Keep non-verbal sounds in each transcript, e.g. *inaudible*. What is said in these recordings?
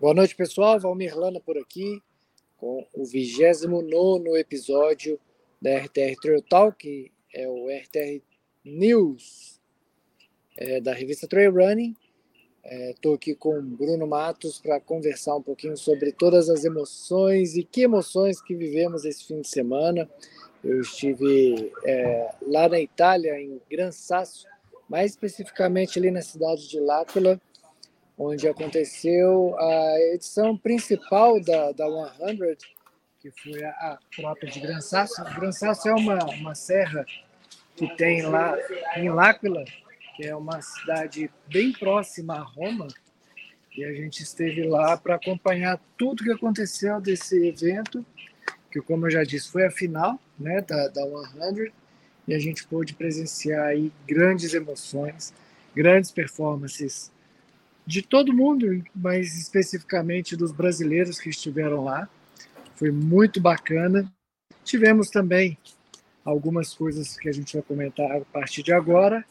Boa noite, pessoal. Valmir Lana por aqui, com o 29 episódio da RTR Trail Talk, que é o RTR News é, da revista Trail Running. Estou é, aqui com Bruno Matos para conversar um pouquinho sobre todas as emoções e que emoções que vivemos esse fim de semana. Eu estive é, lá na Itália, em Gran Sasso, mais especificamente ali na cidade de L'Aquila, onde aconteceu a edição principal da, da 100, que foi a, a própria de Gran Sasso. É uma, uma serra que tem lá em L'Aquila, que é uma cidade bem próxima a Roma, e a gente esteve lá para acompanhar tudo que aconteceu desse evento, que como eu já disse, foi a final né, da, da 100, e a gente pôde presenciar aí grandes emoções, grandes performances de todo mundo, mas especificamente dos brasileiros que estiveram lá. Foi muito bacana. Tivemos também algumas coisas que a gente vai comentar a partir de agora.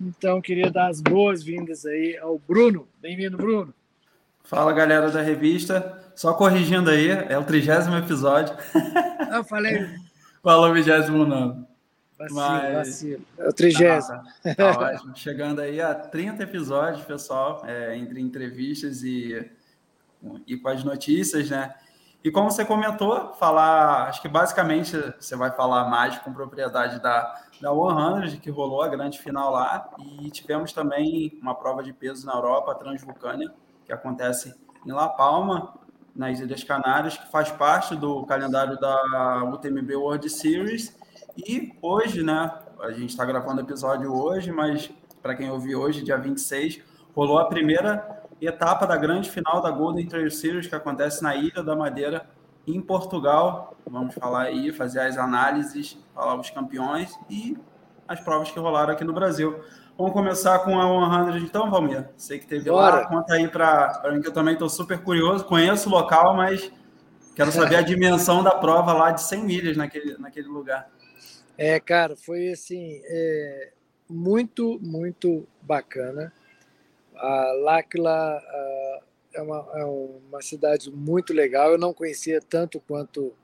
Então, queria dar as boas-vindas aí ao Bruno. Bem-vindo, Bruno. Fala, galera da revista. Só corrigindo aí, é o trigésimo episódio. Eu falei. *laughs* Falou, vigésimo não. Vacilo, Mas... vacilo. É o trigésimo. Tá, tá, ótimo. Chegando aí a 30 episódios, pessoal, é, entre entrevistas e, e com as notícias, né? E como você comentou, falar, acho que basicamente você vai falar mais com propriedade da, da 100, que rolou a grande final lá, e tivemos também uma prova de peso na Europa, a Transvulcânia, que acontece em La Palma, nas Ilhas Canárias, que faz parte do calendário da UTMB World Series, e hoje, né, a gente está gravando o episódio hoje, mas para quem ouviu hoje, dia 26, rolou a primeira etapa da grande final da Golden Trail Series, que acontece na Ilha da Madeira, em Portugal. Vamos falar aí, fazer as análises, falar os campeões e as provas que rolaram aqui no Brasil. Vamos começar com a 100 então, Valmir? Sei que teve Bora. lá, conta aí para mim que eu também estou super curioso. Conheço o local, mas quero saber a *laughs* dimensão da prova lá de 100 milhas naquele, naquele lugar. É, cara, foi assim, é, muito, muito bacana. A Láquila é, uma, é uma cidade muito legal. Eu não conhecia tanto quanto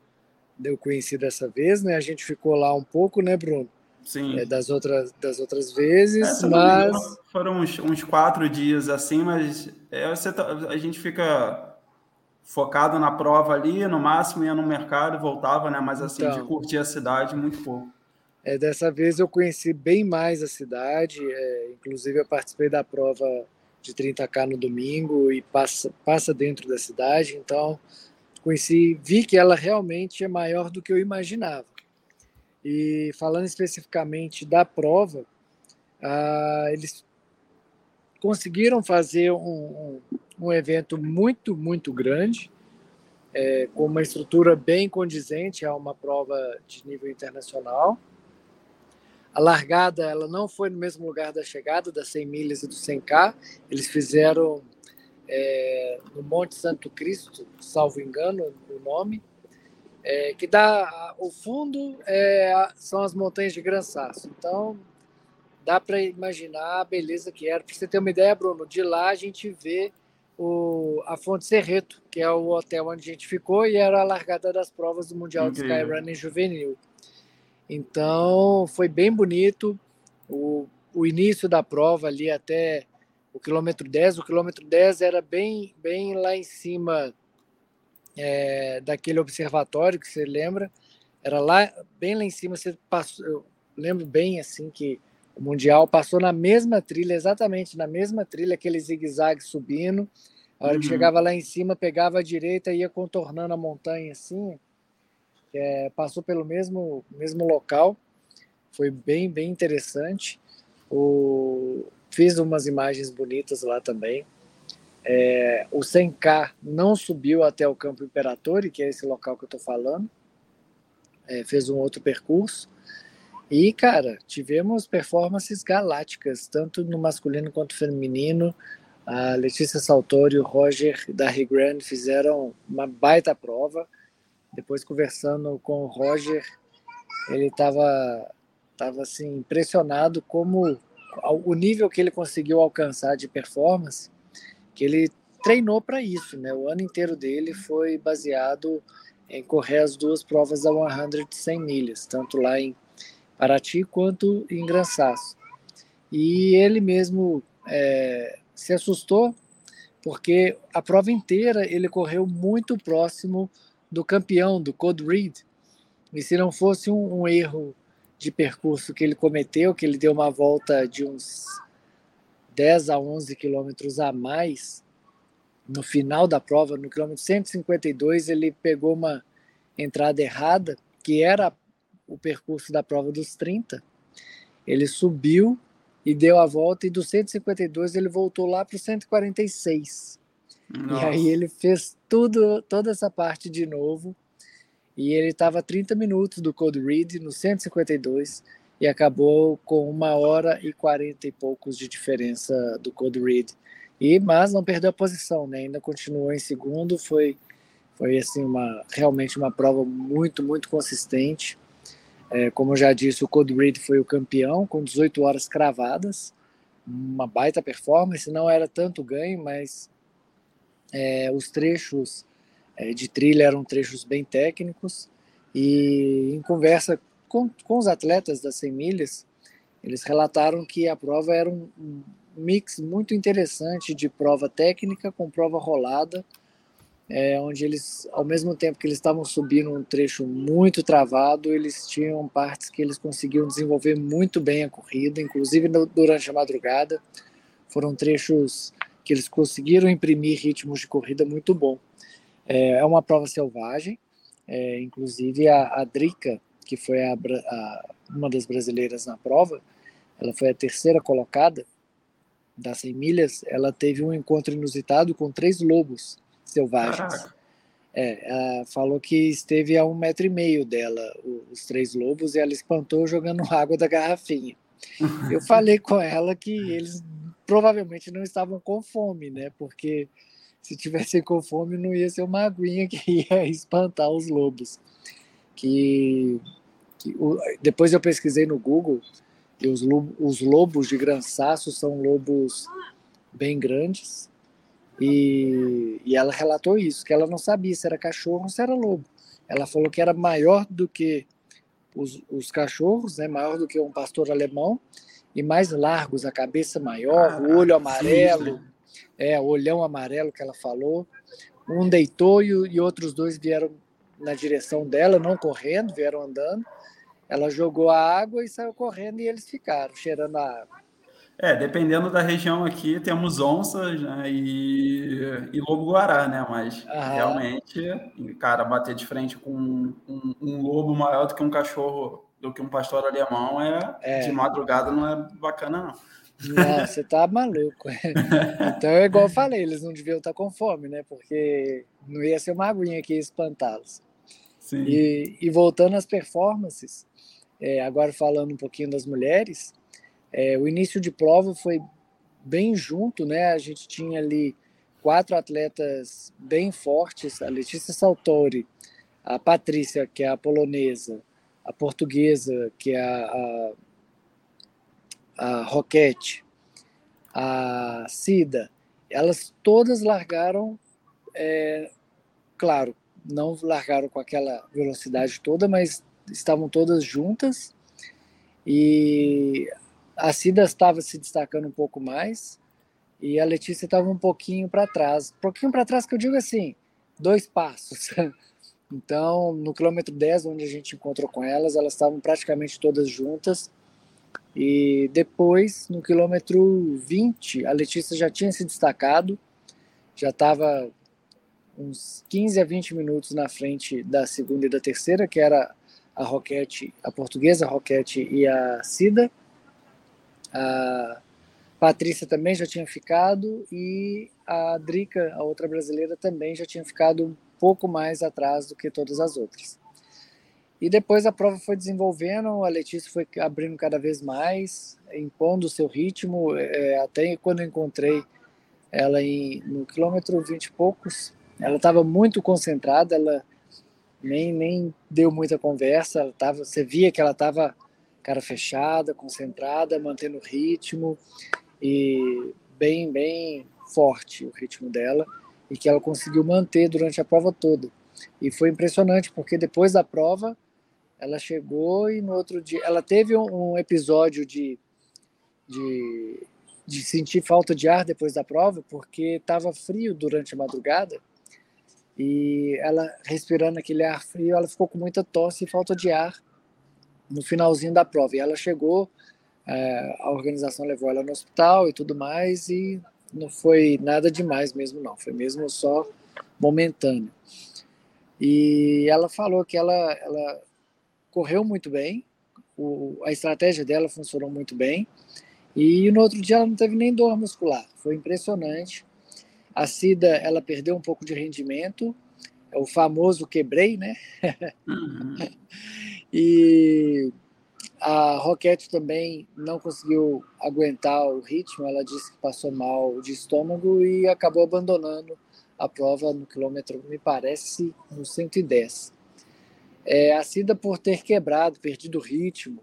eu conheci dessa vez, né? A gente ficou lá um pouco, né, Bruno? Sim. É, das, outras, das outras vezes, é, mas. Foram uns, uns, quatro dias assim, mas é, você, tá, a gente fica focado na prova ali, no máximo ia no mercado e voltava, né? Mas assim, então, de curtir a cidade, muito pouco. É, dessa vez eu conheci bem mais a cidade, é, inclusive eu participei da prova de 30K no domingo e passa, passa dentro da cidade, então conheci, vi que ela realmente é maior do que eu imaginava. E falando especificamente da prova, ah, eles conseguiram fazer um, um, um, evento muito, muito grande, é, com uma estrutura bem condizente a uma prova de nível internacional. A largada ela não foi no mesmo lugar da chegada, das 100 milhas e do 100K. Eles fizeram é, no Monte Santo Cristo, salvo engano o nome, é, que dá o fundo é, são as montanhas de Gran Sasso. Então dá para imaginar a beleza que era. Para você ter uma ideia, Bruno, de lá a gente vê o, a Fonte Serreto, que é o hotel onde a gente ficou e era a largada das provas do Mundial de Skyrunning Juvenil. Então, foi bem bonito. O, o início da prova ali até o quilômetro 10. O quilômetro 10 era bem, bem lá em cima é, daquele observatório que você lembra. Era lá, bem lá em cima. Você passou, eu lembro bem assim que o Mundial passou na mesma trilha, exatamente na mesma trilha, aquele zigue-zague subindo. A hora uhum. que chegava lá em cima, pegava a direita e ia contornando a montanha assim é, passou pelo mesmo, mesmo local, foi bem, bem interessante. O, fiz umas imagens bonitas lá também. É, o 100K não subiu até o Campo Imperatore, que é esse local que eu estou falando. É, fez um outro percurso. E, cara, tivemos performances galácticas, tanto no masculino quanto no feminino. A Letícia Saltori e o Roger da Regrand fizeram uma baita prova. Depois conversando com o Roger, ele estava tava assim impressionado como o nível que ele conseguiu alcançar de performance, que ele treinou para isso, né? O ano inteiro dele foi baseado em correr as duas provas da 100 de 100 milhas, tanto lá em Paraty quanto em Gran Sasso. E ele mesmo é, se assustou porque a prova inteira ele correu muito próximo do campeão, do Code Reed. E se não fosse um, um erro de percurso que ele cometeu, que ele deu uma volta de uns 10 a 11 quilômetros a mais no final da prova, no quilômetro 152, ele pegou uma entrada errada, que era o percurso da prova dos 30. Ele subiu e deu a volta, e do 152 ele voltou lá para o 146. Nossa. E aí ele fez tudo, toda essa parte de novo e ele estava 30 minutos do Code Read no 152 e acabou com uma hora e 40 e poucos de diferença do Code Read. E mas não perdeu a posição, né? Ainda continuou em segundo, foi foi assim uma realmente uma prova muito muito consistente. É, como eu já disse, o Code Read foi o campeão com 18 horas cravadas, uma baita performance. Não era tanto ganho, mas é, os trechos é, de trilha eram trechos bem técnicos e em conversa com, com os atletas das 100 milhas, eles relataram que a prova era um, mix muito interessante de prova técnica com prova rolada, é, onde eles, ao mesmo tempo que eles estavam subindo um trecho muito travado, eles tinham partes que eles conseguiam desenvolver muito bem a corrida, inclusive no, durante a madrugada. Foram trechos que eles conseguiram imprimir ritmos de corrida muito bom. É, é uma prova selvagem, é, inclusive a, a Drica, que foi a, a, uma das brasileiras na prova, ela foi a terceira colocada das 100 milhas, ela teve um encontro inusitado com três lobos selvagens. É, falou que esteve a um metro e meio dela, os três lobos, e ela espantou jogando *laughs* água da garrafinha. Eu falei com ela que eles provavelmente não estavam com fome, né? Porque se tivessem com fome, não ia ser uma aguinha que *laughs* ia espantar os lobos. Que, que o, depois eu pesquisei no Google e os, os lobos de Gransaço são lobos bem grandes. E, e ela relatou isso, que ela não sabia se era cachorro ou se era lobo. Ela falou que era maior do que os, os cachorros, né, maior do que um pastor alemão, e mais largos, a cabeça maior, ah, o olho amarelo. Sim, é, o olhão amarelo que ela falou. Um deitou e, e outros dois vieram na direção dela, não correndo, vieram andando. Ela jogou a água e saiu correndo e eles ficaram cheirando a água. É, dependendo da região aqui, temos onças né, e, e lobo-guará, né? Mas Aham. realmente, cara, bater de frente com um, um, um, lobo maior do que um cachorro, do que um pastor alemão, é, é. de madrugada não é bacana, não. Não, você tá maluco. *laughs* Então é igual eu falei, eles não deviam estar com fome, né? Porque não ia ser uma aguinha que ia espantá-los. E, e, voltando às performances, é, agora falando um pouquinho das mulheres, é, o início de prova foi bem junto, né? A gente tinha ali quatro atletas bem fortes, a Letícia Saltori, a Patrícia, que é a polonesa, a portuguesa, que é a, a a Roquette, a Cida, elas todas largaram, é, claro, não largaram com aquela velocidade toda, mas estavam todas juntas e a Cida estava se destacando um pouco mais e a Letícia estava um pouquinho para trás. Um pouquinho para trás que eu digo assim, dois passos. *laughs* Então, no quilômetro 10, onde a gente encontrou com elas, elas estavam praticamente todas juntas e depois, no quilômetro 20, a Letícia já tinha se destacado, já estava uns 15 a 20 minutos na frente da segunda e da terceira, que era a Roquete, a portuguesa a Roquete e a Cida. A Patrícia também já tinha ficado e a Drica, a outra brasileira, também já tinha ficado pouco mais atrás do que todas as outras. E depois a prova foi desenvolvendo, a Letícia foi abrindo cada vez mais, impondo o seu ritmo. É, até quando eu encontrei ela em, no quilômetro 20 e poucos, ela estava muito concentrada, ela nem, nem deu muita conversa, ela tava, você via que ela estava cara fechada, concentrada, mantendo o ritmo e bem, bem forte o ritmo dela e que ela conseguiu manter durante a prova toda. E foi impressionante, porque depois da prova, ela chegou e no outro dia. Ela teve um, um episódio de, de, de, sentir falta de ar depois da prova, porque estava frio durante a madrugada. E ela, respirando aquele ar frio, ela ficou com muita tosse e falta de ar no finalzinho da prova. E ela chegou, é, a organização levou ela no hospital e tudo mais, e não foi nada demais mesmo, não. Foi mesmo só momentâneo. E ela falou que ela, ela correu muito bem, o, a estratégia dela funcionou muito bem, e no outro dia ela não teve nem dor muscular. Foi impressionante. A Cida, ela perdeu um pouco de rendimento, é o famoso quebrei, né? Uhum. *laughs* e a Roquette também não conseguiu aguentar o ritmo, ela disse que passou mal de estômago e acabou abandonando a prova no quilômetro, me parece, no 110. É, a Cida, por ter quebrado, perdido o ritmo,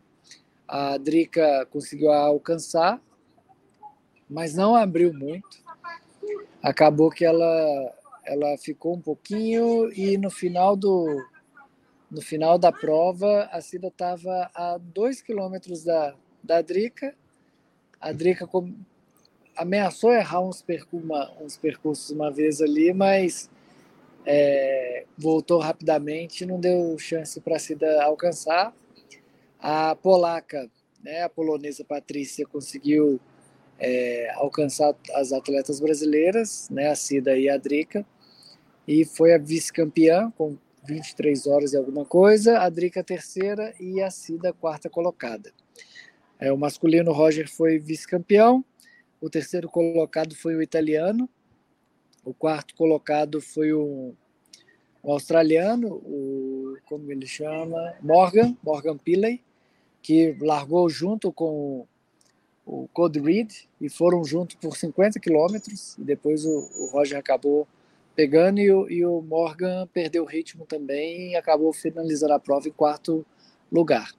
a Drica conseguiu alcançar, mas não abriu muito. Acabou que ela, ela ficou um pouquinho e no final do, no final da prova, a Cida estava a dois quilômetros da, da Drica. A Drica ameaçou errar uns, percu uma, uns percursos uma vez ali, mas é, voltou rapidamente, não deu chance para a Cida alcançar. A polaca, né, a polonesa Patrícia, conseguiu é, alcançar as atletas brasileiras, né, a Cida e a Drica, e foi a vice-campeã com 23 horas e alguma coisa, a Drica terceira e a Cida quarta colocada. É, o masculino Roger foi vice-campeão, o terceiro colocado foi o italiano. O quarto colocado foi o, o australiano, o como ele chama, Morgan, Morgan Pilley, que largou junto com o Code Reed e foram junto por 50 quilômetros. E depois o, o, Roger acabou pegando e o, e o Morgan perdeu o ritmo também e acabou finalizando a prova em quarto lugar.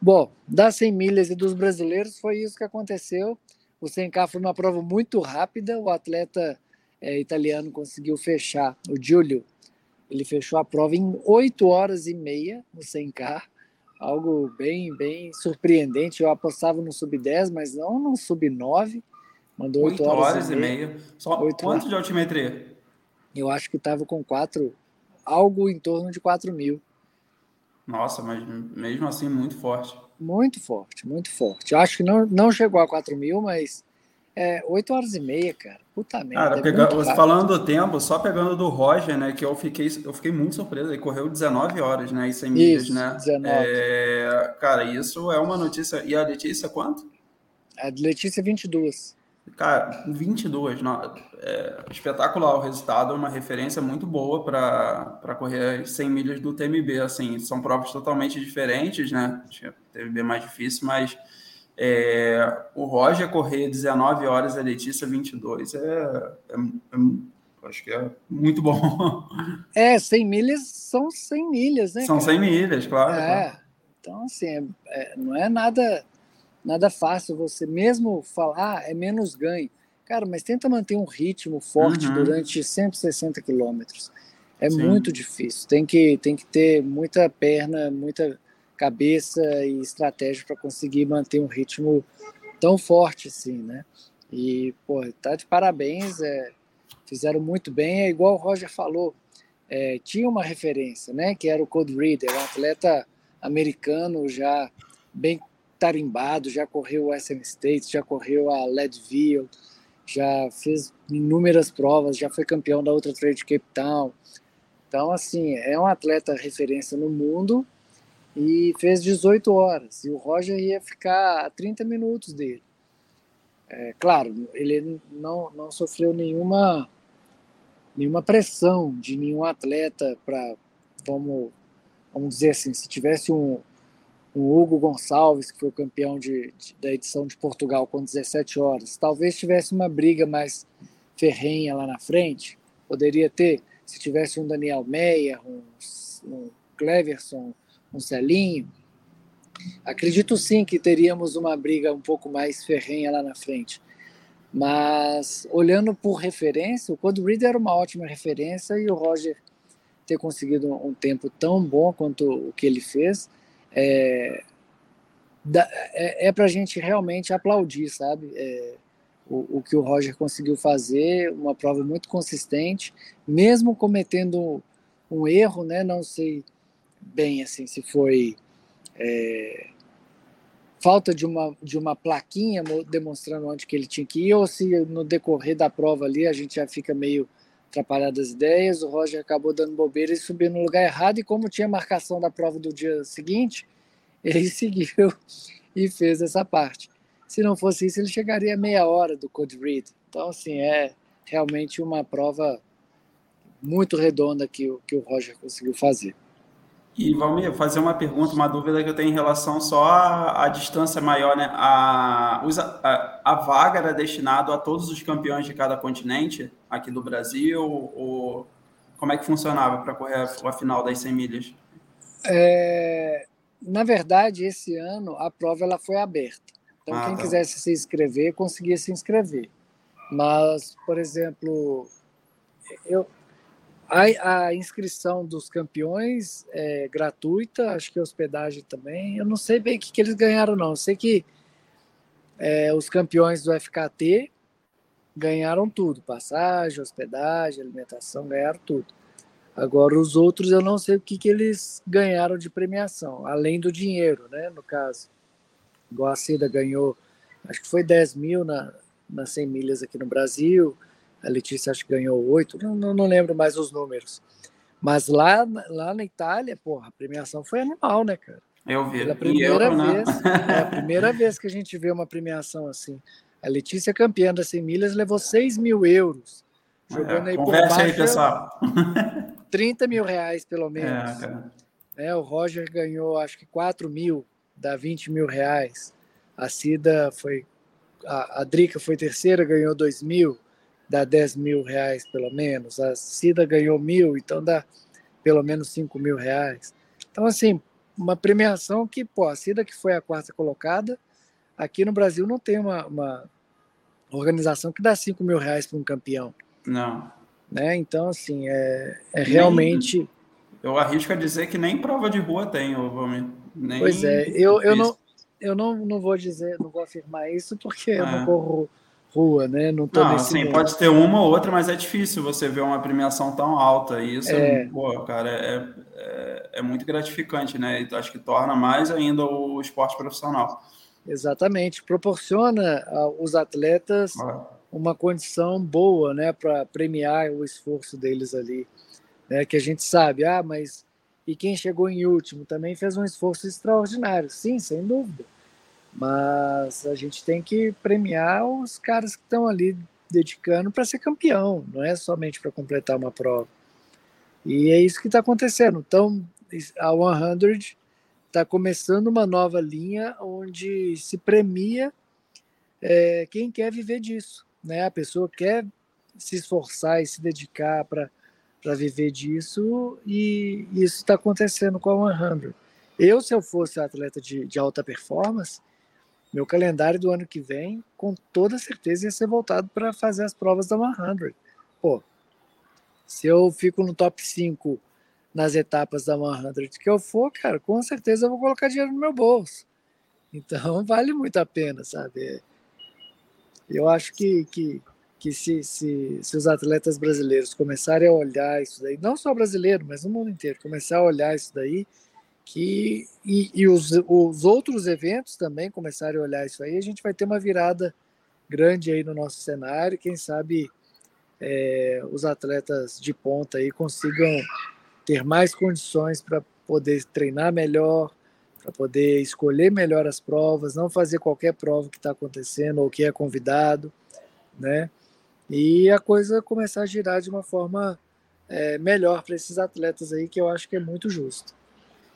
Bom, das 100 milhas e dos brasileiros foi isso que aconteceu. O 100K foi uma prova muito rápida. O atleta é, italiano conseguiu fechar, o Giulio, ele fechou a prova em 8 horas e meia no 100K. Algo bem, bem surpreendente. Eu apostava no sub-10, mas não no sub-9. Mandou 8, 8 horas, horas, e meia. meia. Só 8 quanto horas. de altimetria? Eu acho que estava com 4, algo em torno de 4 mil. Nossa, mas mesmo assim muito forte. Muito forte, muito forte. Eu acho que não, não chegou a 4 mil, mas é 8 horas e meia, cara. Puta merda. Cara, é pega, você falando do tempo, só pegando do Roger, né? Que eu fiquei, eu fiquei muito surpreso. Ele correu 19 horas, né? E 100 milhas, né? 19. É, cara, isso é uma notícia. E a Letícia quanto? A Letícia 22. Cara, 22, não, é, espetacular o resultado, é uma referência muito boa para correr as 100 milhas do TMB, assim, são provas totalmente diferentes, né, TMB mais difícil, mas é, o Roger correr 19 horas, a Letícia 22, é, é, é, acho que é muito bom. É, 100 milhas são 100 milhas, né? São cara? 100 milhas, claro. É, claro. então assim, é, é, não é nada nada fácil você mesmo falar, é menos ganho. Cara, mas tenta manter um ritmo forte uhum. durante 160 quilômetros. É Sim. muito difícil. Tem que, tem que ter muita perna, muita cabeça e estratégia para conseguir manter um ritmo tão forte assim, né? E, pô, tá de parabéns. É, fizeram muito bem. É igual o Roger falou. É, tinha uma referência, né? Que era o Code Reader, um atleta americano já bem tarimbado, já correu o SM States, já correu a Leadville, já fez inúmeras provas, já foi campeão da outra Trade Cape Town. Então, assim, é um atleta referência no mundo e fez 18 horas. E o Roger ia ficar a 30 minutos dele. É, claro, ele não, não sofreu nenhuma, nenhuma pressão de nenhum atleta para, vamos, vamos dizer assim, se tivesse um, o Hugo Gonçalves, que foi o campeão de, de, da edição de Portugal com 17 horas. Talvez tivesse uma briga mais ferrenha lá na frente, poderia ter, se tivesse um Daniel Meyer, um, um Cleverson, um Celinho. Acredito sim que teríamos uma briga um pouco mais ferrenha lá na frente. Mas olhando por referência, o Code Reader era uma ótima referência e o Roger ter conseguido um tempo tão bom quanto o que ele fez é, é, é para a gente realmente aplaudir, sabe? É, o, o, que o Roger conseguiu fazer, uma prova muito consistente, mesmo cometendo um erro, né? Não sei bem assim se foi é, falta de uma, de uma plaquinha demonstrando onde que ele tinha que ir, ou se no decorrer da prova ali a gente já fica meio atrapalhado as ideias, o Roger acabou dando bobeira e subiu no lugar errado, e como tinha marcação da prova do dia seguinte, *laughs* ele seguiu e fez essa parte. Se não fosse isso, ele chegaria a meia hora do Code Read. Então, assim, é realmente uma prova muito redonda que, que o Roger conseguiu fazer. E Valmir, fazer uma pergunta, uma dúvida que eu tenho em relação só à, à distância maior, né? A, a, a, vaga era destinada a todos os campeões de cada continente aqui do Brasil? Ou como é que funcionava para correr a, a, final das 100 milhas? É, na verdade, esse ano a prova ela foi aberta. Então, ah, quem tá. quisesse se inscrever, conseguia se inscrever. Mas, por exemplo, eu, a, a, inscrição dos campeões é gratuita, acho que a hospedagem também. Eu não sei bem o que, que eles ganharam, não. Eu sei que é, os campeões do FKT ganharam tudo: passagem, hospedagem, alimentação, ganharam tudo. Agora, os outros eu não sei o que, que eles ganharam de premiação, além do dinheiro, né? No caso. Igual a Cida ganhou, acho que foi 10 mil na, nas 100 milhas aqui no Brasil a Letícia acho que ganhou oito, não, não, não, lembro mais os números. Mas lá, lá na Itália, porra, a premiação foi animal, né, cara? Eu vi. Pela primeira eu, vez, é a *laughs* primeira vez que a gente vê uma premiação assim. A Letícia, campeã das 100 milhas, levou 6 mil euros. Jogando é, aí por baixo. aí, pessoal. *laughs* 30 mil reais, pelo é, menos. É, é, o Roger ganhou, acho que 4 mil, dá 20 mil reais. A Cida foi. A, a Drica foi terceira, ganhou 2 mil dá 10 mil reais pelo menos. A Cida ganhou mil, então dá pelo menos 5 mil reais. Então, assim, uma premiação que, pô, a Cida que foi a quarta colocada, aqui no Brasil não tem uma, uma organização que dá 5 mil reais para um campeão. Não. Né? Então, assim, é, é realmente. Nem, eu arrisco a dizer que nem prova de rua tem, Nem pois é, eu, eu, não, eu não, não vou dizer, não vou afirmar isso, porque é. eu não é. corro rua, né? Não tô não, nesse assim, pode ter uma ou outra, mas é difícil você ver uma premiação tão alta. E isso, é. pô, cara, é, é, é, muito gratificante, né? E acho que torna mais ainda o esporte profissional. Exatamente, proporciona aos atletas ah. uma condição boa, né, para premiar o esforço deles ali, né? Que a gente sabe, ah, mas e quem chegou em último também fez um esforço extraordinário, sim, sem dúvida mas a gente tem que premiar os caras que estão ali dedicando para ser campeão, não é somente para completar uma prova. E é isso que está acontecendo. Então, a 100 está começando uma nova linha onde se premia é, quem quer viver disso. Né? A pessoa quer se esforçar e se dedicar para viver disso, e isso está acontecendo com a 100. Eu, se eu fosse atleta de, de alta performance, meu calendário do ano que vem, com toda certeza, ia ser voltado para fazer as provas da 100. Pô, se eu fico no top 5 nas etapas da 100 que eu for, cara, com certeza eu vou colocar dinheiro no meu bolso. Então *laughs* vale muito a pena, sabe? Eu acho que, que, que se, se, se os atletas brasileiros começarem a olhar isso daí, não só brasileiro, mas no mundo inteiro, começar a olhar isso daí, que e, e os, os, outros eventos também começarem a olhar isso aí, a gente vai ter uma virada grande aí no nosso cenário. Quem sabe é, os atletas de ponta aí consigam ter mais condições para poder treinar melhor, para poder escolher melhor as provas, não fazer qualquer prova que está acontecendo ou que é convidado, né? E a coisa começar a girar de uma forma é, melhor para esses atletas aí, que eu acho que é muito justo.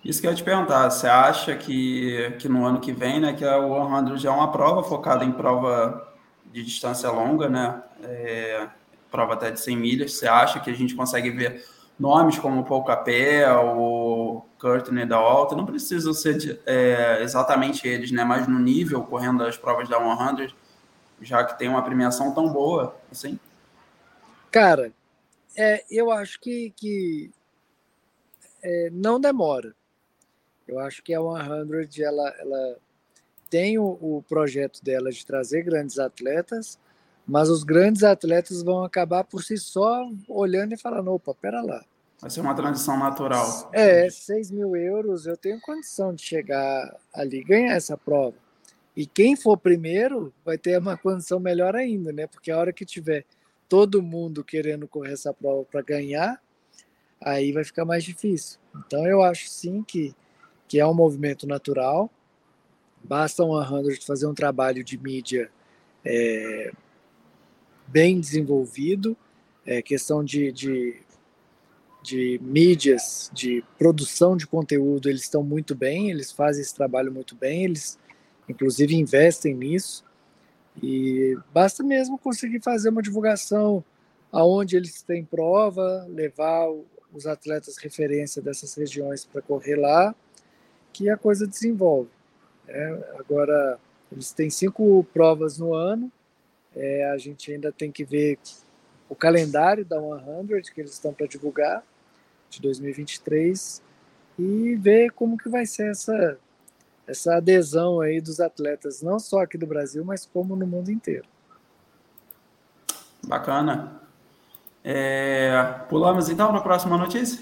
Isso que eu ia te perguntar, você acha que, que no ano que vem, né, que o 100 já é uma prova focada em prova de distância longa, né, é, prova até de 100 milhas, você acha que a gente consegue ver nomes como Paul Capel, o da Alta, não precisam ser de, é, exatamente eles, né, mas no nível, correndo as provas da 100, já que tem uma premiação tão boa assim? Cara, é, eu acho que, que é, não demora. Eu acho que a 100 ela, ela tem o, o, projeto dela de trazer grandes atletas, mas os grandes atletas vão acabar por si só olhando e falando: opa, pera lá. Vai ser uma transição natural. É, 6 mil euros, eu tenho condição de chegar ali e ganhar essa prova. E quem for primeiro vai ter uma condição melhor ainda, né? Porque a hora que tiver todo mundo querendo correr essa prova para ganhar, aí vai ficar mais difícil. Então eu acho sim que, que é um movimento natural. Basta um 100 fazer um trabalho de mídia é, bem desenvolvido, é, questão de, de, de mídias, de produção de conteúdo, eles estão muito bem, eles fazem esse trabalho muito bem, eles inclusive investem nisso. E basta mesmo conseguir fazer uma divulgação aonde eles têm prova, levar os atletas referência dessas regiões para correr lá, que a coisa desenvolve. É, agora, eles têm cinco provas no ano, é, a gente ainda tem que ver o calendário da 100 que eles estão para divulgar, de 2023, e ver como que vai ser essa, essa adesão aí dos atletas, não só aqui do Brasil, mas como no mundo inteiro. Bacana. É, pulamos então para a próxima notícia?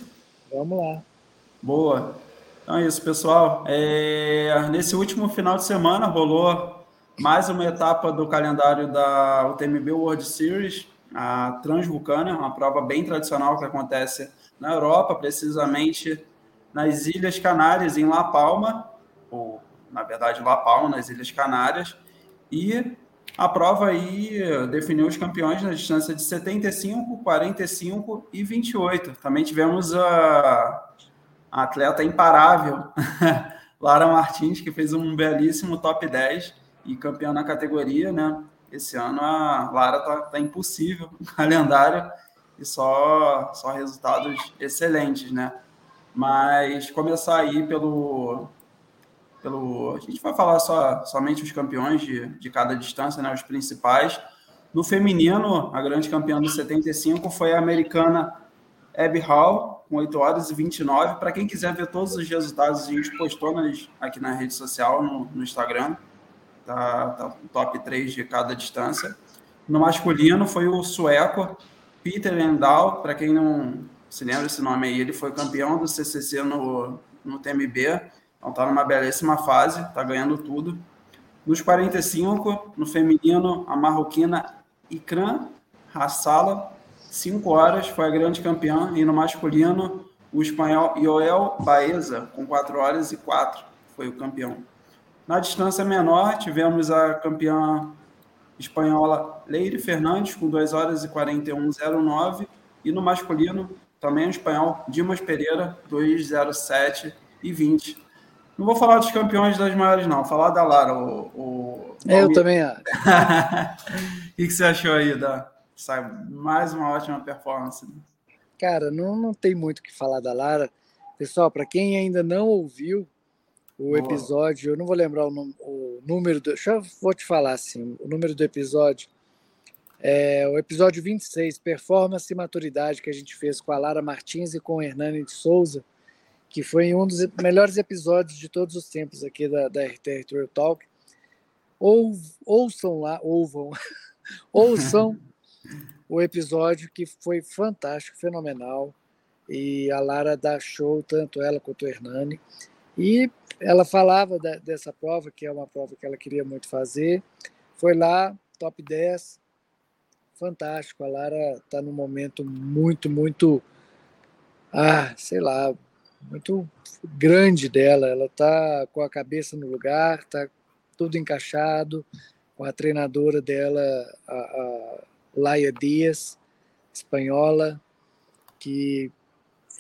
Vamos lá. Boa. Então é isso, pessoal. É, nesse último final de semana rolou mais uma etapa do calendário da UTMB World Series, a Transvulcana, uma prova bem tradicional que acontece na Europa, precisamente nas Ilhas Canárias, em La Palma, ou na verdade La Palma, nas Ilhas Canárias, e a prova aí definiu os campeões na distância de 75, 45 e 28. Também tivemos a, a atleta imparável, *laughs* Lara Martins, que fez um belíssimo top 10 e campeã na categoria, né? Esse ano a Lara tá, tá impossível no *laughs* calendário e só, só resultados excelentes, né? Mas começar aí pelo, pelo. A gente vai falar só, somente os campeões de, de cada distância, né, os principais. No feminino, a grande campeã do 75 foi a americana Abby Hall, com 8 horas e 29. Para quem quiser ver todos os resultados, a gente postou nas, aqui na rede social, no, no Instagram. Tá, tá top 3 de cada distância. No masculino foi o sueco Peter Endal, para quem não se lembra esse nome aí, ele foi campeão do CCC no, no TMB então está numa belíssima fase, está ganhando tudo. Nos 45, no feminino, a marroquina Ikran Hassala, 5 horas, foi a grande campeã. E no masculino, o espanhol Joel Baeza, com 4 horas e 4, foi o campeão. Na distância menor, tivemos a campeã espanhola Leire Fernandes, com 2 horas e 41,09. E no masculino, também o espanhol Dimas Pereira, 2,07 e 20. Não vou falar dos campeões das maiores, não. Vou falar da Lara. O, o... Eu também *laughs* acho. o que, você achou aí da mais uma ótima performance? Cara, não, não tem muito o que falar da Lara. Pessoal, para quem ainda não ouviu o Boa. episódio, eu não vou lembrar o, o número do. Deixa eu vou te falar assim: o número do episódio. É o episódio 26, Performance e Maturidade, que a gente fez com a Lara Martins e com o Hernani de Souza que foi um dos melhores episódios de todos os tempos aqui da, da RTR Trail Talk. Ou, ouçam lá, ouvam, *laughs* ouçam *laughs* o episódio que foi fantástico, fenomenal. E a Lara dá show, tanto ela quanto o Hernani. E ela falava da, dessa prova, que é uma prova que ela queria muito fazer. Foi lá, top 10. Fantástico. A Lara está num momento muito, muito. Ah, sei lá, muito grande dela. Ela está com a cabeça no lugar, está tudo encaixado, com a treinadora dela, a, a Laia Dias, espanhola, que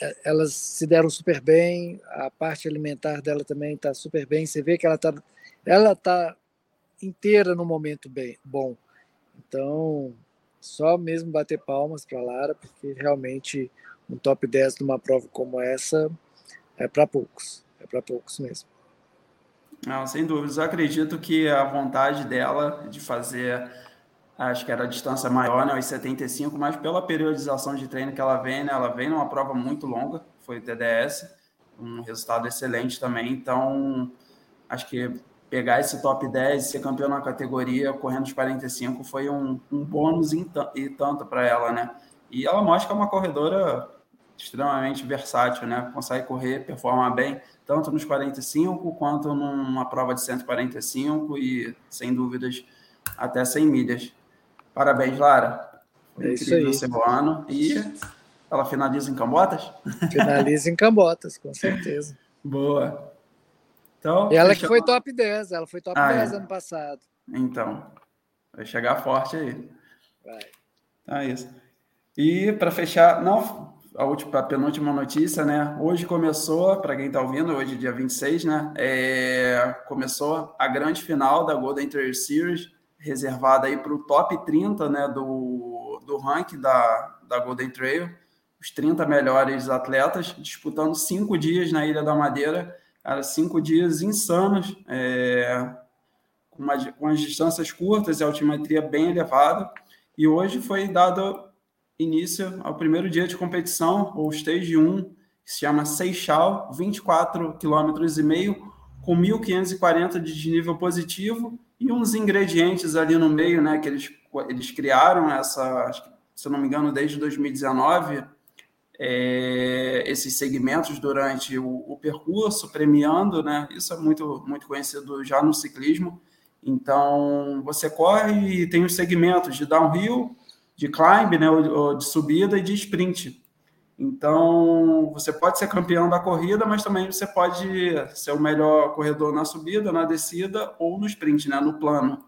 é, elas se deram super bem, a parte alimentar dela também está super bem. Você vê que ela está ela tá inteira no momento bem bom. Então, só mesmo bater palmas para Lara, porque realmente um top 10 numa prova como essa é para poucos, é para poucos mesmo. Não, sem dúvidas. Eu acredito que a vontade dela de fazer acho que era a distância maior, né, os 75, mas pela periodização de treino que ela vem, né, ela vem numa prova muito longa, foi TDS, um resultado excelente também, então acho que pegar esse top 10 ser campeão na categoria correndo os 45 foi um, um bônus e tanto para ela, né? E ela mostra que é uma corredora extremamente versátil, né? Consegue correr, performar bem, tanto nos 45 quanto numa prova de 145 e, sem dúvidas, até 100 milhas. Parabéns, Lara. Foi é isso aí. seu ano. E ela finaliza em Cambotas? Finaliza em Cambotas, com certeza. *laughs* Boa. Então, ela fechou... que foi top 10, ela foi top ah, 10 é. ano passado. Então, vai chegar forte aí. Vai. Então é isso. E para fechar, não, a última, a penúltima notícia, né? Hoje começou, para quem está ouvindo, hoje dia 26, né? É, começou a grande final da Golden Trail Series, reservada aí para o top 30, né? Do, do ranking da, da Golden Trail. Os 30 melhores atletas disputando cinco dias na Ilha da Madeira. Cara, cinco dias insanos, é, com, uma, com as distâncias curtas e altimetria bem elevada. E hoje foi dado início ao primeiro dia de competição, ou Stage 1, que se chama Seixal, 24 km e meio, com 1.540 de desnível positivo e uns ingredientes ali no meio, né, que eles, eles criaram essa, se não me engano, desde 2019, é, esses segmentos durante o, o, percurso, premiando, né, isso é muito, muito conhecido já no ciclismo, então, você corre e tem os segmentos de downhill, de climb, né, de subida e de sprint. Então, você pode ser campeão da corrida, mas também você pode ser o melhor corredor na subida, na descida ou no sprint, né, no plano.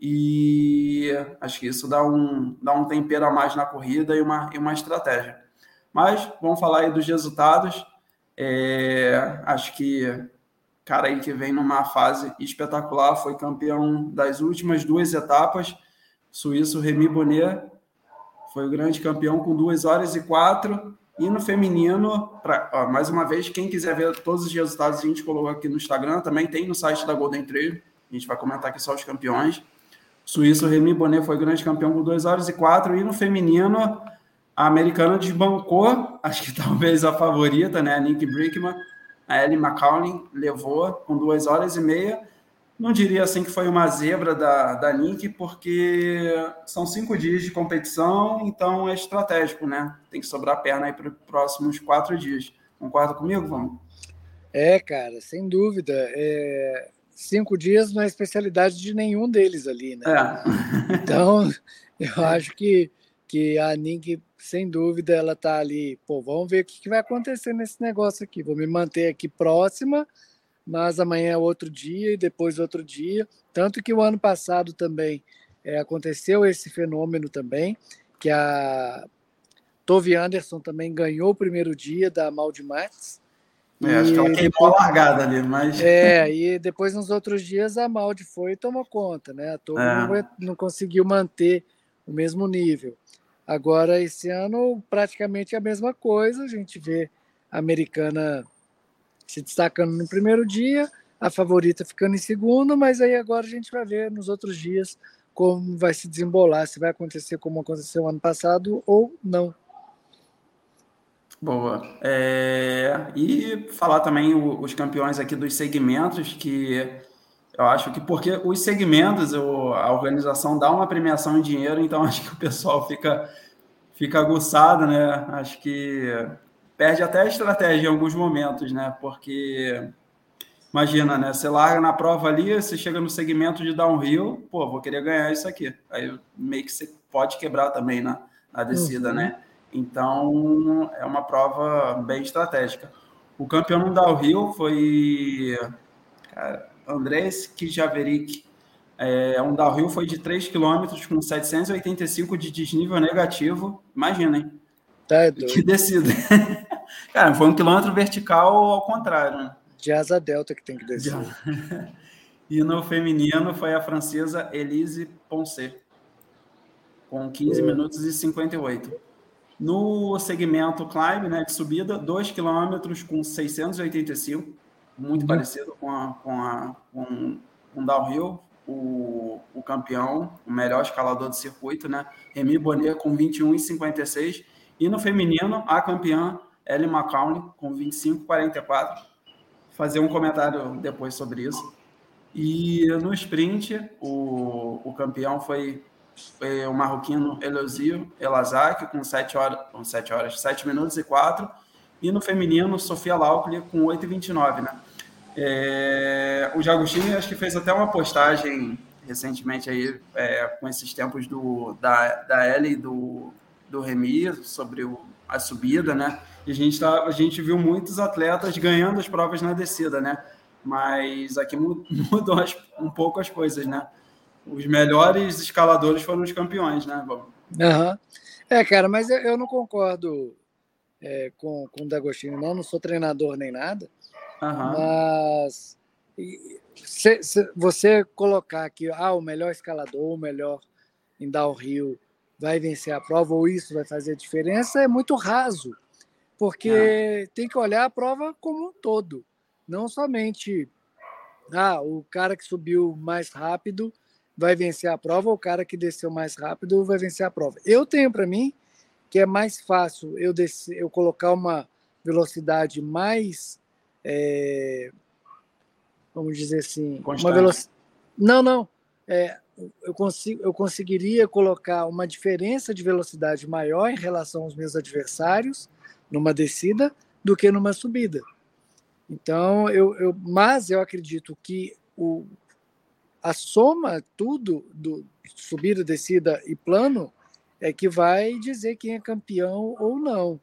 E acho que isso dá um, dá um tempero a mais na corrida e uma, e uma estratégia. Mas vamos falar aí dos resultados. É, acho que cara aí que vem numa fase espetacular, foi campeão das últimas duas etapas. Suíço Remy Bonnet foi o grande campeão com 2 horas e 4. E no feminino, pra, ó, mais uma vez, quem quiser ver todos os resultados, a gente colocou aqui no Instagram, também tem no site da Golden Trail. A gente vai comentar aqui só os campeões. Suíço Remy Bonnet foi grande campeão com 2 horas e 4. E no feminino, a americana desbancou, acho que *laughs* talvez a favorita, né? A Nick Brickman. A Ellie McCowney levou com 2 horas e meia. Não diria assim que foi uma zebra da, da Nick, porque são cinco dias de competição, então é estratégico, né? Tem que sobrar perna aí para os próximos quatro dias. Concorda comigo, vamos? É, cara, sem dúvida. É... Cinco dias não é especialidade de nenhum deles ali, né? É. *laughs* então, eu acho que, que a Nick, sem dúvida, ela tá ali. Pô, vamos ver o que, que vai acontecer nesse negócio aqui. Vou me manter aqui próxima mas amanhã é outro dia e depois outro dia. Tanto que o ano passado também é, aconteceu esse fenômeno também, que a Tove Anderson também ganhou o primeiro dia da Maldi Max. É, acho que ela queimou a largada ali, mas. É, e depois nos outros dias a Maldi foi e tomou conta, né? A Tove é. não, não conseguiu manter o mesmo nível. Agora, esse ano, praticamente a mesma coisa, a gente vê a americana se destacando no primeiro dia, a favorita ficando em segundo, mas aí agora a gente vai ver nos outros dias como vai se desembolar, se vai acontecer como aconteceu ano passado ou não. Boa. É, e falar também os campeões aqui dos segmentos, que eu acho que porque os segmentos, a organização dá uma premiação em dinheiro, então *laughs* acho que o pessoal fica, fica aguçado, né? Acho que perde até a estratégia em alguns momentos, né? Porque imagina, né? Você larga na prova ali, você chega no segmento de downhill, pô, vou querer ganhar isso aqui. Aí meio que você pode quebrar também na, na descida, uhum. né? Então é uma prova bem estratégica. O campeão no downhill foi cara, Andrés Kijaveric. É, um downhill foi de 3 km com 785 de desnível negativo. Imagina, hein? Tá. Que descida. *laughs* Cara, foi um quilômetro vertical ao contrário, né? De asa delta que tem que descer. *laughs* e no feminino foi a francesa Elise Ponce, com 15 é. minutos e 58. No segmento climb, né, de subida, 2 quilômetros com 685, muito uhum. parecido com, a, com, a, com um downhill, o, o campeão, o melhor escalador do circuito, né? Remy Bonnet com 21,56. E no feminino, a campeã Ellie McCowney com 25,44. Fazer um comentário depois sobre isso. E no sprint, o, o campeão foi, foi o marroquino Elosio Elazak com 7 horas, com 7 horas, 7 minutos e 4. E no feminino, Sofia Laukli com 8,29, né? É, o Jagostini acho que fez até uma postagem recentemente aí é, com esses tempos do, da, da Ellie e do, do Remy sobre o, a subida, né? E a gente, tá, a gente viu muitos atletas ganhando as provas na descida, né? Mas aqui *laughs* mudou as, um pouco as coisas, né? Os melhores escaladores foram os campeões, né? Uhum. É, cara, mas eu, eu não concordo é, com, com o D'Agostino, não. Não sou treinador nem nada. Uhum. Mas se, se você colocar que ah, o melhor escalador, o melhor em downhill vai vencer a prova ou isso vai fazer diferença é muito raso, porque é. tem que olhar a prova como um todo, não somente ah, o cara que subiu mais rápido vai vencer a prova ou o cara que desceu mais rápido vai vencer a prova. Eu tenho para mim que é mais fácil eu descer, eu colocar uma velocidade mais é, vamos dizer assim, Constante. uma velocidade. Não, não. É, eu, consigo, eu conseguiria colocar uma diferença de velocidade maior em relação aos meus adversários numa descida do que numa subida. Então, eu, eu mas eu acredito que o, a soma tudo do subida, descida e plano é que vai dizer quem é campeão ou não.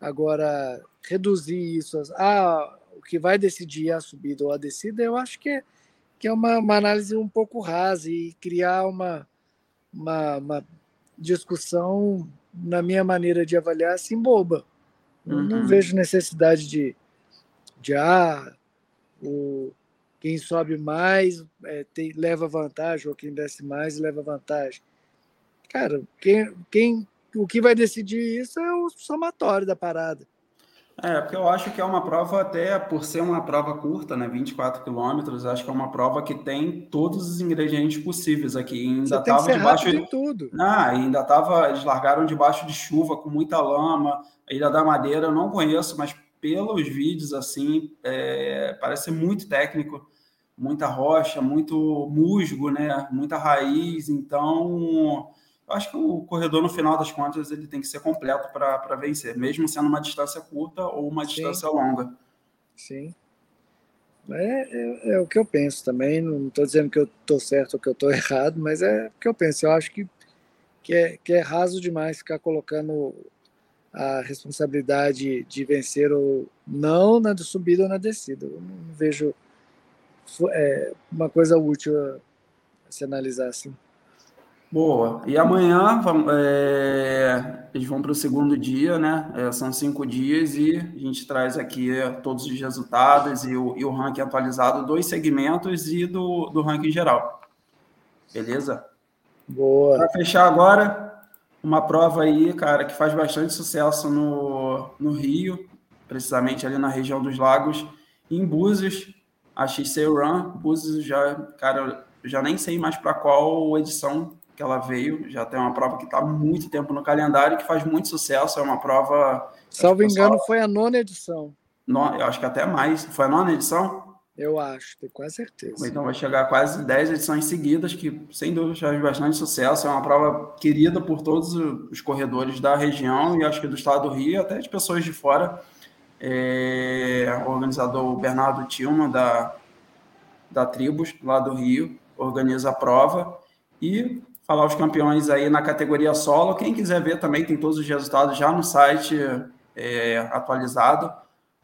Agora, reduzir isso a ah, que vai decidir a subida ou a descida, eu acho que é, que é uma, uma análise um pouco rasa e criar uma, uma, uma discussão, na minha maneira de avaliar, assim, boba. Uhum. Não vejo necessidade de, de ah, o, quem sobe mais é, tem, leva vantagem, ou quem desce mais leva vantagem. Cara, quem, quem, o que vai decidir isso é o somatório da parada. É, porque eu acho que é uma prova, até por ser uma prova curta, né? 24 quilômetros, acho que é uma prova que tem todos os ingredientes possíveis aqui. ainda estava debaixo de tudo. Ah, ainda estava. Eles largaram debaixo de chuva, com muita lama. A Ilha da Madeira eu não conheço, mas pelos vídeos, assim, é, parece muito técnico, muita rocha, muito musgo, né? Muita raiz. Então acho que o corredor, no final das contas, ele tem que ser completo para vencer, mesmo sendo uma distância curta ou uma distância Sim. longa. Sim. É, é, é, o que eu penso também. Não estou dizendo que eu estou certo ou que eu estou *laughs* errado, mas é o que eu penso. Eu acho que, que, é, que é raso demais ficar colocando a responsabilidade de vencer ou não na subida ou na descida. Eu não vejo é, uma coisa útil a se analisar assim. Boa. E amanhã vamos, é, eles vão para o segundo dia, né? É, são cinco dias e a gente traz aqui todos os resultados e o, e o ranking atualizado dos segmentos e do, do ranking geral. Beleza? Boa. Para fechar agora, uma prova aí, cara, que faz bastante sucesso no, no Rio, precisamente ali na região dos lagos, em Búzios, a XC Run. Búzios já, cara, já nem sei mais para qual edição que ela veio, já tem uma prova que está há muito tempo no calendário, que faz muito sucesso, é uma prova... Salvo engano, foi a nona edição. No, eu acho que até mais. Foi a nona edição? Eu acho, tenho quase certeza. Então vai chegar a quase 10 edições seguidas, que sem dúvida faz bastante sucesso. É uma prova querida por todos os corredores da região e acho que do estado do Rio, até de pessoas de fora. É, o organizador Bernardo Tilman, da, da Tribus, lá do Rio, organiza a prova. E falar os campeões aí na categoria solo. Quem quiser ver também tem todos os resultados já no site é, atualizado.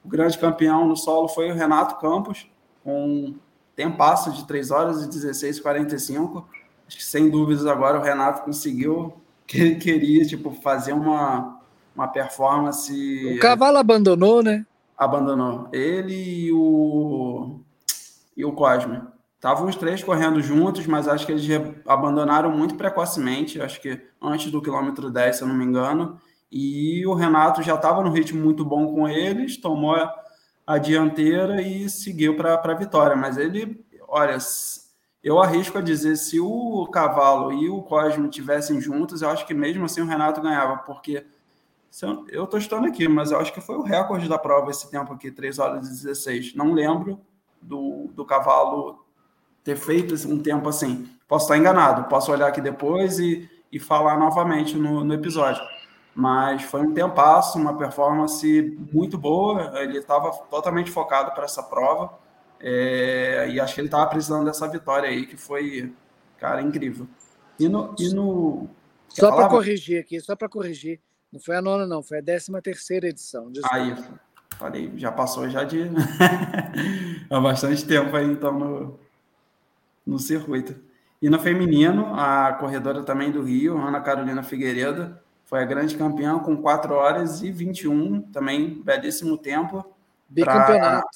O grande campeão no solo foi o Renato Campos, com tempasso de 3 horas e 16 45. Acho que sem dúvidas agora o Renato conseguiu *laughs* que ele queria, tipo, fazer uma, uma performance. O cavalo abandonou, né? Abandonou. Ele e o, e o Cosme. Estavam os três correndo juntos, mas acho que eles abandonaram muito precocemente, acho que antes do quilômetro 10, se eu não me engano. E o Renato já estava no ritmo muito bom com eles, tomou a dianteira e seguiu para a vitória. Mas ele, olha, eu arrisco a dizer, se o Cavalo e o Cosmo tivessem juntos, eu acho que mesmo assim o Renato ganhava, porque eu estou estudando aqui, mas eu acho que foi o recorde da prova esse tempo aqui, 3 horas e 16. Não lembro do, do Cavalo ter feito um tempo assim. Posso estar enganado, posso olhar aqui depois e, e falar novamente no, no episódio. Mas foi um tempasso, uma performance muito boa. Ele estava totalmente focado para essa prova. É, e acho que ele estava precisando dessa vitória aí, que foi, cara, incrível. E no. E no só para corrigir aqui, só para corrigir. Não foi a nona, não, foi a décima terceira edição. Desculpa. Aí, falei, já passou já de. *laughs* Há bastante tempo aí, então, no, no circuito. E no feminino, a corredora também do Rio, Ana Carolina Figueiredo, foi a grande campeã com 4 horas e 21, também belíssimo tempo. Bicampeonato. Pra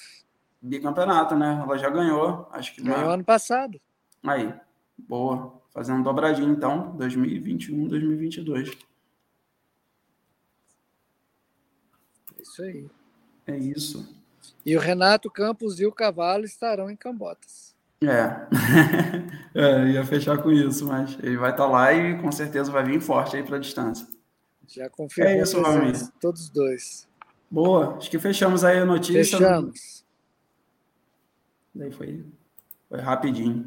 bicampeonato, né? Ela já ganhou, acho que ganhou ano passado. Aí, boa, fazendo dobradinho então, 2021, 2022. É isso aí. É isso. E o Renato Campos e o Cavalo estarão em Cambotas. É. *laughs* é, ia fechar com isso, mas ele vai estar tá lá e com certeza vai vir forte aí para a distância. Já confirmou é isso, todos dois. Boa, acho que fechamos aí a notícia. Fechamos. Daí foi, foi rapidinho.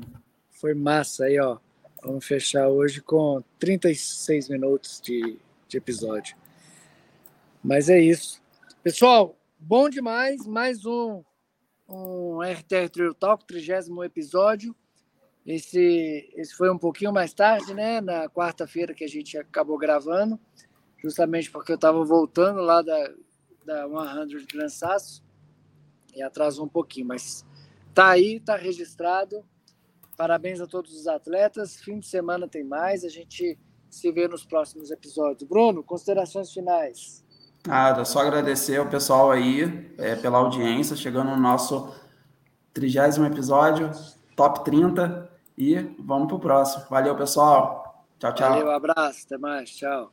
Foi massa aí, ó. Vamos fechar hoje com 36 minutos de, de episódio. Mas é isso. Pessoal, bom demais. Mais um, um RTR Trail Talk, 30 episódio. Esse, esse foi um pouquinho mais tarde, né? Na quarta-feira que a gente acabou gravando, justamente porque eu estava voltando lá da, da 100 Transaço e atrasou um pouquinho, mas Tá aí, tá registrado. Parabéns a todos os atletas. Fim de semana tem mais. A gente se vê nos próximos episódios. Bruno, considerações finais. Nada, só agradecer ao pessoal aí é, pela audiência, chegando no nosso trigésimo episódio, top 30, e vamos pro próximo. Valeu, pessoal. Tchau, tchau. Valeu, abraço, até mais, tchau.